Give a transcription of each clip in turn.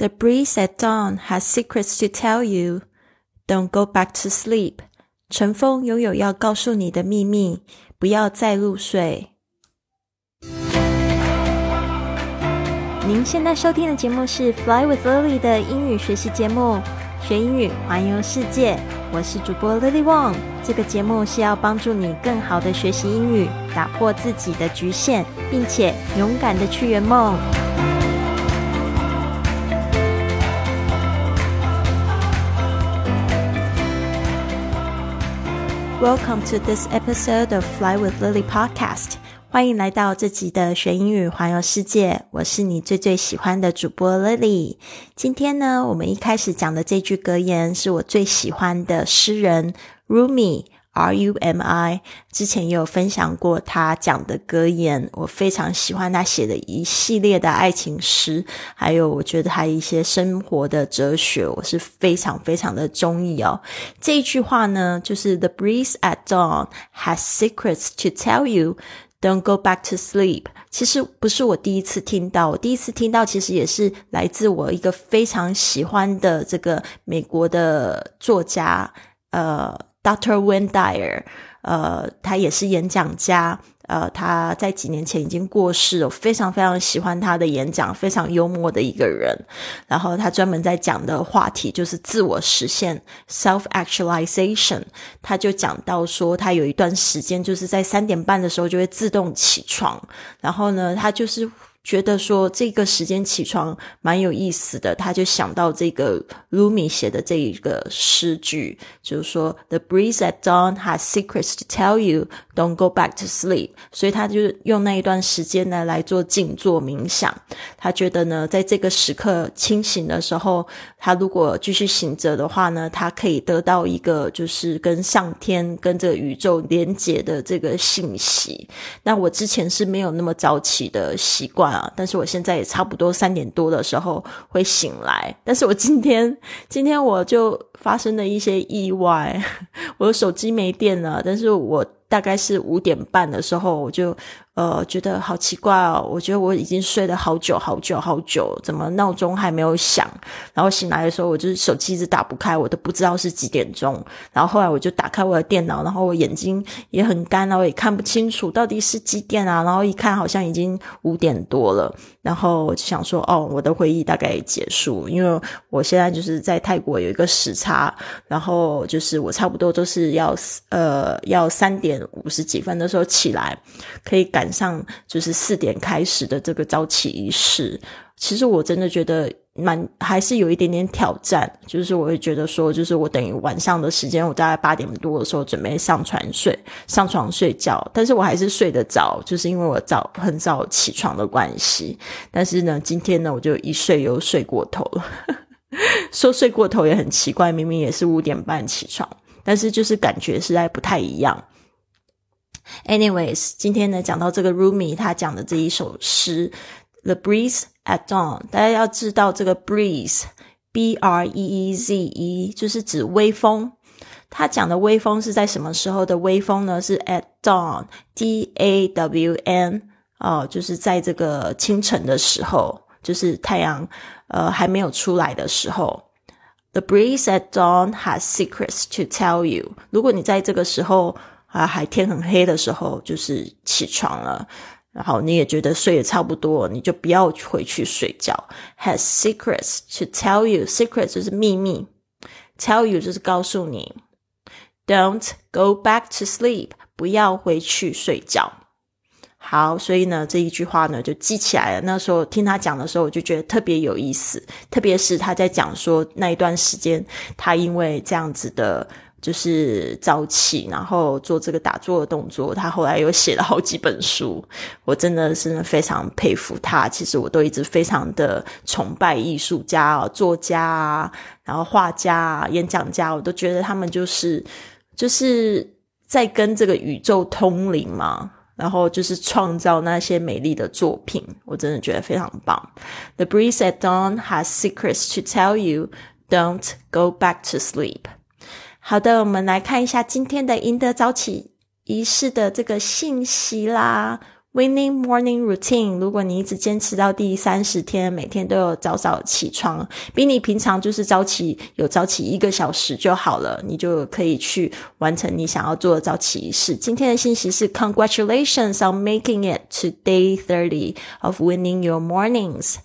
The breeze at dawn has secrets to tell you. Don't go back to sleep. 晨风拥有要告诉你的秘密，不要再入睡。您现在收听的节目是《Fly with Lily》的英语学习节目，学英语环游世界。我是主播 Lily Wong。这个节目是要帮助你更好的学习英语，打破自己的局限，并且勇敢的去圆梦。Welcome to this episode of Fly with Lily podcast。欢迎来到这集的学英语环游世界。我是你最最喜欢的主播 Lily。今天呢，我们一开始讲的这句格言是我最喜欢的诗人 Rumi。R U M I 之前也有分享过他讲的格言，我非常喜欢他写的一系列的爱情诗，还有我觉得他一些生活的哲学，我是非常非常的中意哦。这一句话呢，就是 The breeze at dawn has secrets to tell you. Don't go back to sleep。其实不是我第一次听到，我第一次听到其实也是来自我一个非常喜欢的这个美国的作家，呃。Dr. Wayne Dyer，呃，他也是演讲家，呃，他在几年前已经过世，我非常非常喜欢他的演讲，非常幽默的一个人。然后他专门在讲的话题就是自我实现 （self actualization）。他就讲到说，他有一段时间就是在三点半的时候就会自动起床，然后呢，他就是。觉得说这个时间起床蛮有意思的，他就想到这个 Lumi 写的这一个诗句，就是说 The breeze at dawn has secrets to tell you, don't go back to sleep。所以他就用那一段时间呢来做静坐冥想。他觉得呢，在这个时刻清醒的时候，他如果继续醒着的话呢，他可以得到一个就是跟上天、跟这个宇宙连接的这个信息。那我之前是没有那么早起的习惯。但是我现在也差不多三点多的时候会醒来，但是我今天今天我就发生了一些意外，我的手机没电了，但是我大概是五点半的时候我就。呃，觉得好奇怪哦！我觉得我已经睡了好久好久好久，怎么闹钟还没有响？然后醒来的时候，我就是手机一直打不开，我都不知道是几点钟。然后后来我就打开我的电脑，然后我眼睛也很干，然后也看不清楚到底是几点啊。然后一看，好像已经五点多了。然后我就想说，哦，我的会议大概结束，因为我现在就是在泰国有一个时差，然后就是我差不多都是要呃要三点五十几分的时候起来，可以赶。上就是四点开始的这个早起仪式，其实我真的觉得蛮还是有一点点挑战。就是我会觉得说，就是我等于晚上的时间，我大概八点多的时候准备上床睡，上床睡觉，但是我还是睡得着，就是因为我早很早起床的关系。但是呢，今天呢，我就一睡又睡过头了。说睡过头也很奇怪，明明也是五点半起床，但是就是感觉实在不太一样。Anyways，今天呢讲到这个 Rumi 他讲的这一首诗，The breeze at dawn。大家要知道这个 breeze，b r e e z e，就是指微风。他讲的微风是在什么时候的微风呢？是 at dawn，d a w n，哦，就是在这个清晨的时候，就是太阳呃还没有出来的时候。The breeze at dawn has secrets to tell you。如果你在这个时候。啊，还天很黑的时候，就是起床了，然后你也觉得睡也差不多，你就不要回去睡觉。Has secrets to tell you, secrets 就是秘密，tell you 就是告诉你。Don't go back to sleep，不要回去睡觉。好，所以呢，这一句话呢就记起来了。那时候听他讲的时候，我就觉得特别有意思，特别是他在讲说那一段时间，他因为这样子的。就是早起，然后做这个打坐的动作。他后来又写了好几本书，我真的是非常佩服他。其实我都一直非常的崇拜艺术家啊、作家啊，然后画家、啊、演讲家，我都觉得他们就是就是在跟这个宇宙通灵嘛，然后就是创造那些美丽的作品。我真的觉得非常棒。The breeze at dawn has secrets to tell you. Don't go back to sleep. 好的，我们来看一下今天的赢得早起仪式的这个信息啦。Winning morning routine，如果你一直坚持到第三十天，每天都有早早起床，比你平常就是早起有早起一个小时就好了，你就可以去完成你想要做的早起仪式。今天的信息是：Congratulations on making it to day thirty of winning your mornings。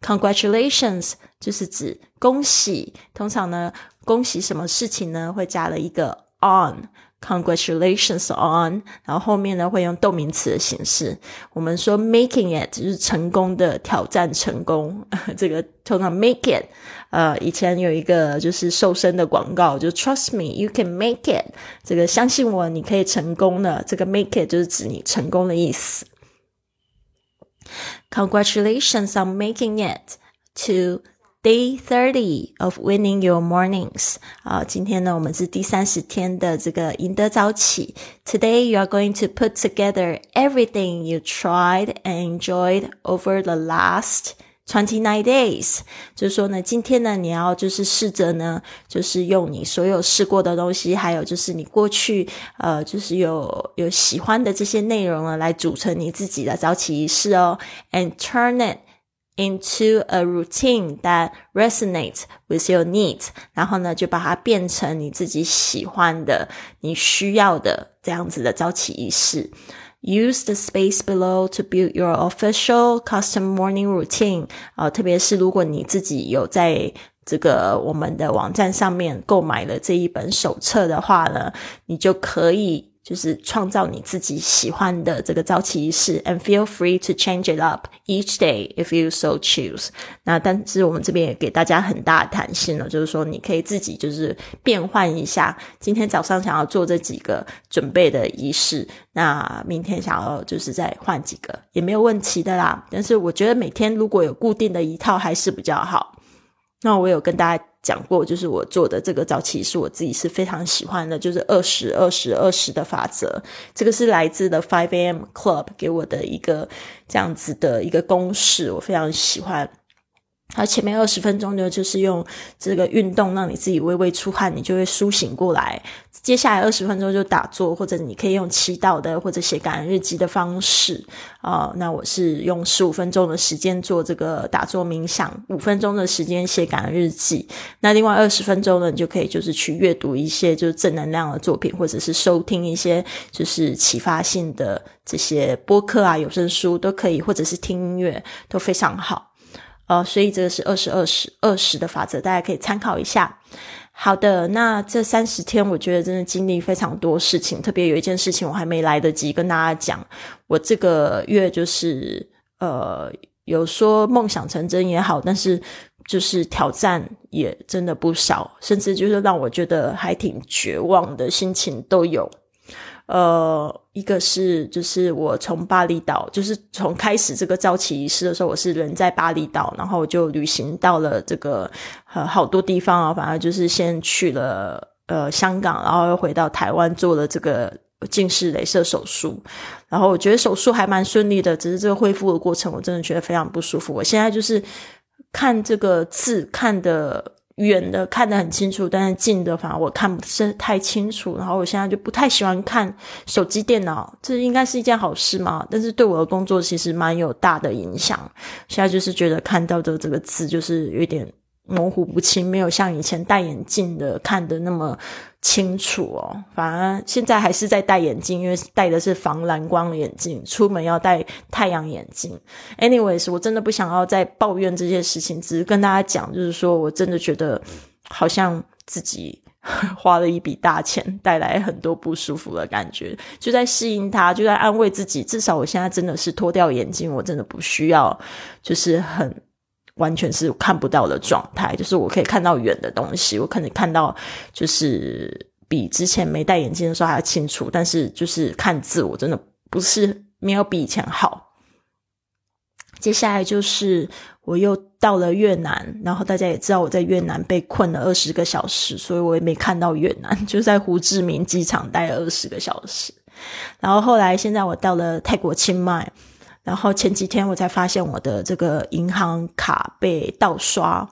Congratulations 就是指恭喜，通常呢，恭喜什么事情呢？会加了一个 on。Congratulations on，然后后面呢会用动名词的形式。我们说 making it 就是成功的挑战成功。这个通常 make it，呃，以前有一个就是瘦身的广告，就 Trust me, you can make it。这个相信我，你可以成功的。这个 make it 就是指你成功的意思。Congratulations on making it to Day thirty of winning your mornings 啊，今天呢，我们是第三十天的这个赢得早起。Today you are going to put together everything you tried and enjoyed over the last twenty nine days。就是说呢，今天呢，你要就是试着呢，就是用你所有试过的东西，还有就是你过去呃，就是有有喜欢的这些内容呢，来组成你自己的早起仪式哦，and turn it。into a routine that resonates with your needs，然后呢，就把它变成你自己喜欢的、你需要的这样子的早起仪式。Use the space below to build your official custom morning routine。啊，特别是如果你自己有在这个我们的网站上面购买了这一本手册的话呢，你就可以。 就是创造你自己喜欢的这个早起仪式，and feel free to change it up each day if you so choose。那但是我们这边也给大家很大的弹性了，就是说你可以自己就是变换一下，今天早上想要做这几个准备的仪式，那明天想要就是再换几个也没有问题的啦。但是我觉得每天如果有固定的一套还是比较好。那我有跟大家。讲过，就是我做的这个早起是我自己是非常喜欢的，就是二十二十二十的法则。这个是来自的 Five A.M. Club 给我的一个这样子的一个公式，我非常喜欢。它前面二十分钟呢，就是用这个运动让你自己微微出汗，你就会苏醒过来。接下来二十分钟就打坐，或者你可以用祈祷的或者写感恩日记的方式啊。那我是用十五分钟的时间做这个打坐冥想，五分钟的时间写感恩日记。那另外二十分钟呢，你就可以就是去阅读一些就是正能量的作品，或者是收听一些就是启发性的这些播客啊、有声书都可以，或者是听音乐都非常好。呃，所以这个是二十二十二十的法则，大家可以参考一下。好的，那这三十天，我觉得真的经历非常多事情，特别有一件事情我还没来得及跟大家讲。我这个月就是呃，有说梦想成真也好，但是就是挑战也真的不少，甚至就是让我觉得还挺绝望的心情都有。呃，一个是就是我从巴厘岛，就是从开始这个早起仪式的时候，我是人在巴厘岛，然后我就旅行到了这个呃好多地方啊，反正就是先去了呃香港，然后又回到台湾做了这个近视雷射手术，然后我觉得手术还蛮顺利的，只是这个恢复的过程我真的觉得非常不舒服。我现在就是看这个字看的。远的看得很清楚，但是近的反而我看不是太清楚。然后我现在就不太喜欢看手机、电脑，这应该是一件好事嘛？但是对我的工作其实蛮有大的影响。现在就是觉得看到的这个字就是有点。模糊不清，没有像以前戴眼镜的看的那么清楚哦。反而现在还是在戴眼镜，因为戴的是防蓝光的眼镜，出门要戴太阳眼镜。Anyways，我真的不想要再抱怨这些事情，只是跟大家讲，就是说我真的觉得好像自己 花了一笔大钱，带来很多不舒服的感觉，就在适应它，就在安慰自己。至少我现在真的是脱掉眼镜，我真的不需要，就是很。完全是看不到的状态，就是我可以看到远的东西，我可能看到就是比之前没戴眼镜的时候还要清楚，但是就是看字，我真的不是没有比以前好。接下来就是我又到了越南，然后大家也知道我在越南被困了二十个小时，所以我也没看到越南，就在胡志明机场待了二十个小时。然后后来现在我到了泰国清迈。然后前几天我才发现我的这个银行卡被盗刷，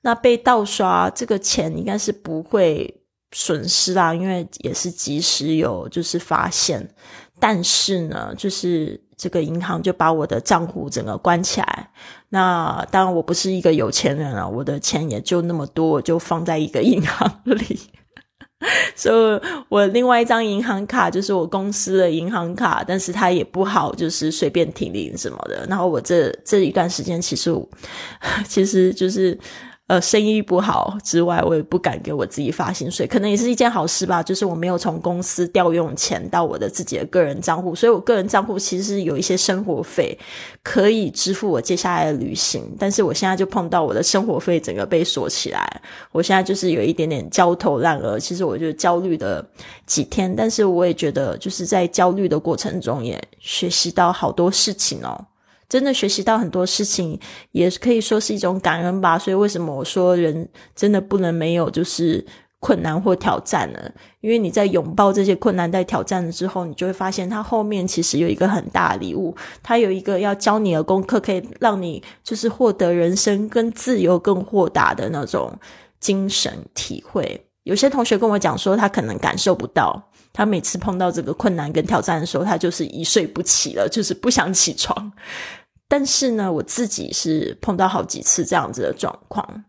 那被盗刷这个钱应该是不会损失啦，因为也是及时有就是发现，但是呢，就是这个银行就把我的账户整个关起来。那当然我不是一个有钱人啊，我的钱也就那么多，我就放在一个银行里。所以，我另外一张银行卡就是我公司的银行卡，但是它也不好，就是随便停零什么的。然后我这这一段时间，其实 其实就是。呃，生意不好之外，我也不敢给我自己发薪水，可能也是一件好事吧。就是我没有从公司调用钱到我的自己的个人账户，所以我个人账户其实有一些生活费可以支付我接下来的旅行。但是我现在就碰到我的生活费整个被锁起来，我现在就是有一点点焦头烂额。其实我就焦虑了几天，但是我也觉得就是在焦虑的过程中也学习到好多事情哦。真的学习到很多事情，也可以说是一种感恩吧。所以为什么我说人真的不能没有就是困难或挑战呢？因为你在拥抱这些困难、在挑战了之后，你就会发现它后面其实有一个很大的礼物，它有一个要教你的功课，可以让你就是获得人生更自由、更豁达的那种精神体会。有些同学跟我讲说，他可能感受不到。他每次碰到这个困难跟挑战的时候，他就是一睡不起了，就是不想起床。但是呢，我自己是碰到好几次这样子的状况。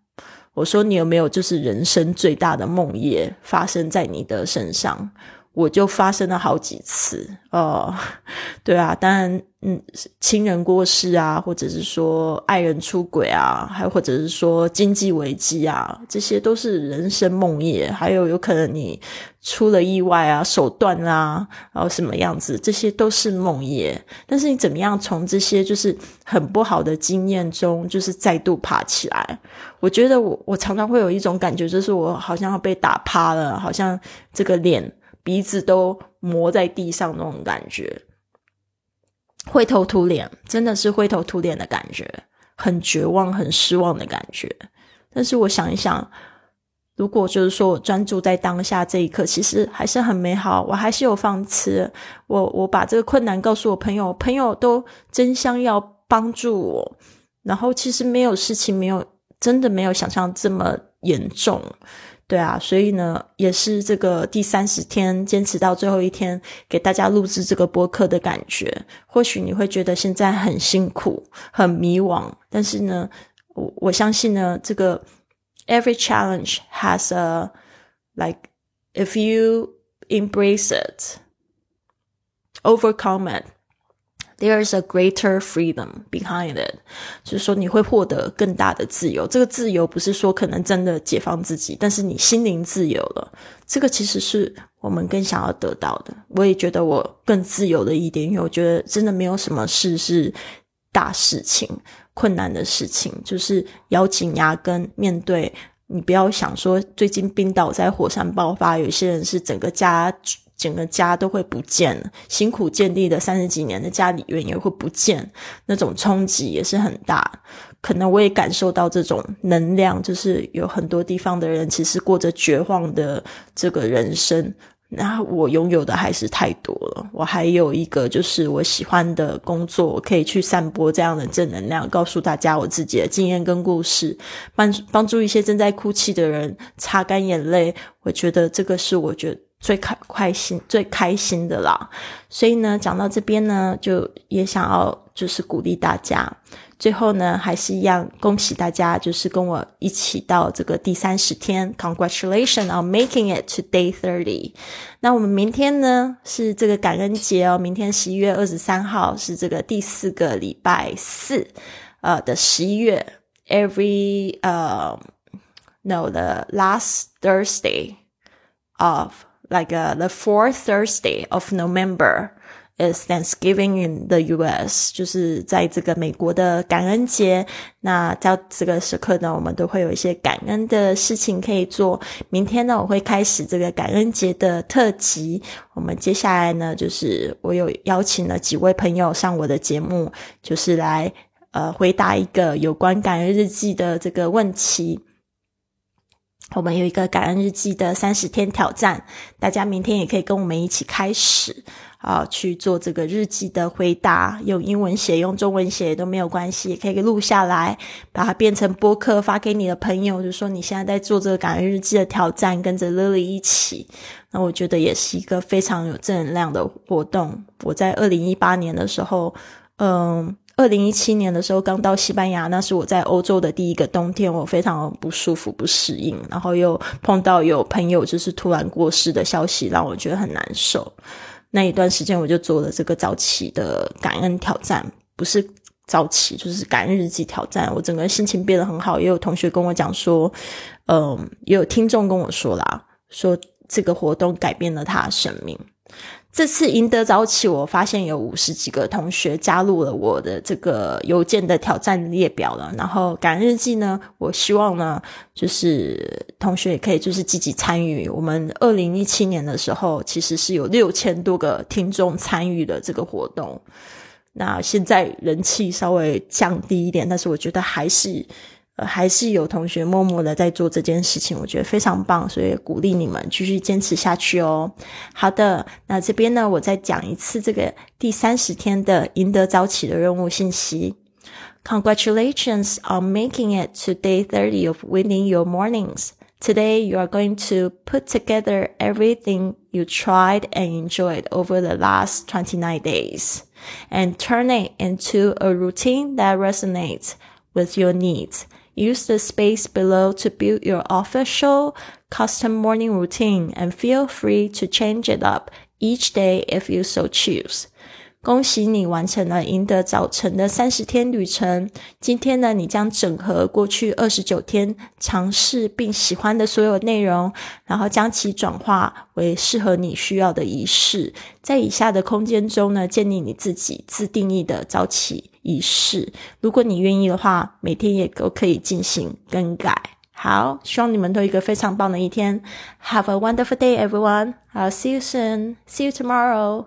我说你有没有就是人生最大的梦魇发生在你的身上？我就发生了好几次。哦，对啊，当然，嗯，亲人过世啊，或者是说爱人出轨啊，还或者是说经济危机啊，这些都是人生梦魇。还有有可能你。出了意外啊，手段啊，然后什么样子，这些都是梦魇。但是你怎么样从这些就是很不好的经验中，就是再度爬起来？我觉得我我常常会有一种感觉，就是我好像要被打趴了，好像这个脸鼻子都磨在地上那种感觉，灰头土脸，真的是灰头土脸的感觉，很绝望、很失望的感觉。但是我想一想。如果就是说我专注在当下这一刻，其实还是很美好。我还是有放弃，我我把这个困难告诉我朋友，朋友都争相要帮助我。然后其实没有事情，没有真的没有想象这么严重，对啊。所以呢，也是这个第三十天坚持到最后一天，给大家录制这个播客的感觉。或许你会觉得现在很辛苦、很迷惘，但是呢，我我相信呢，这个。every challenge has a like if you embrace it overcome it there is a greater freedom behind it 就是说你会获得更大的自由。这个自由不是说可能真的解放自己但是你心灵自由了。这个其实是我们更想要得到的。我也觉得我更自由了一点因为我觉得真的没有什么事是大事情困难的事情。就是咬紧牙根面对。你不要想说最近冰岛在火山爆发，有些人是整个家整个家都会不见，辛苦建立的三十几年的家里院也会不见，那种冲击也是很大。可能我也感受到这种能量，就是有很多地方的人其实过着绝望的这个人生。那我拥有的还是太多了。我还有一个就是我喜欢的工作，我可以去散播这样的正能量，告诉大家我自己的经验跟故事，帮帮助一些正在哭泣的人擦干眼泪。我觉得这个是我觉得最开开心、最开心的啦。所以呢，讲到这边呢，就也想要就是鼓励大家。最后呢，还是一样恭喜大家，就是跟我一起到这个第三十天，Congratulations on making it to day thirty。那我们明天呢是这个感恩节哦，明天十一月二十三号是这个第四个礼拜四，呃的十一月，every 呃 no the last Thursday of like the fourth Thursday of November。is Thanksgiving in the U.S.，就是在这个美国的感恩节。那在这个时刻呢，我们都会有一些感恩的事情可以做。明天呢，我会开始这个感恩节的特辑。我们接下来呢，就是我有邀请了几位朋友上我的节目，就是来呃回答一个有关感恩日记的这个问题。我们有一个感恩日记的三十天挑战，大家明天也可以跟我们一起开始。啊去做这个日记的回答，用英文写、用中文写都没有关系，也可以录下来，把它变成播客发给你的朋友，就说你现在在做这个感恩日记的挑战，跟着 Lily 一起。那我觉得也是一个非常有正能量的活动。我在二零一八年的时候，嗯。二零一七年的时候，刚到西班牙，那是我在欧洲的第一个冬天，我非常不舒服、不适应，然后又碰到有朋友就是突然过世的消息，让我觉得很难受。那一段时间，我就做了这个早起的感恩挑战，不是早起，就是感恩日记挑战。我整个心情变得很好，也有同学跟我讲说，嗯，也有听众跟我说啦，说这个活动改变了他的生命。这次赢得早起，我发现有五十几个同学加入了我的这个邮件的挑战列表了。然后感恩日记呢，我希望呢，就是同学也可以就是积极参与。我们二零一七年的时候，其实是有六千多个听众参与的这个活动。那现在人气稍微降低一点，但是我觉得还是。呃，还是有同学默默的在做这件事情，我觉得非常棒，所以鼓励你们继续坚持下去哦。好的，那这边呢，我再讲一次这个第三十天的赢得早起的任务信息。Congratulations on making it to day thirty of winning your mornings. Today you are going to put together everything you tried and enjoyed over the last twenty nine days, and turn it into a routine that resonates with your needs. Use the space below to build your official custom morning routine and feel free to change it up each day if you so choose. 恭喜你完成了赢得早晨的三十天旅程。今天呢，你将整合过去二十九天尝试并喜欢的所有内容，然后将其转化为适合你需要的仪式。在以下的空间中呢，建立你自己自定义的早起仪式。如果你愿意的话，每天也都可以进行更改。好，希望你们都有一个非常棒的一天。Have a wonderful day, everyone. I'll see you soon. See you tomorrow.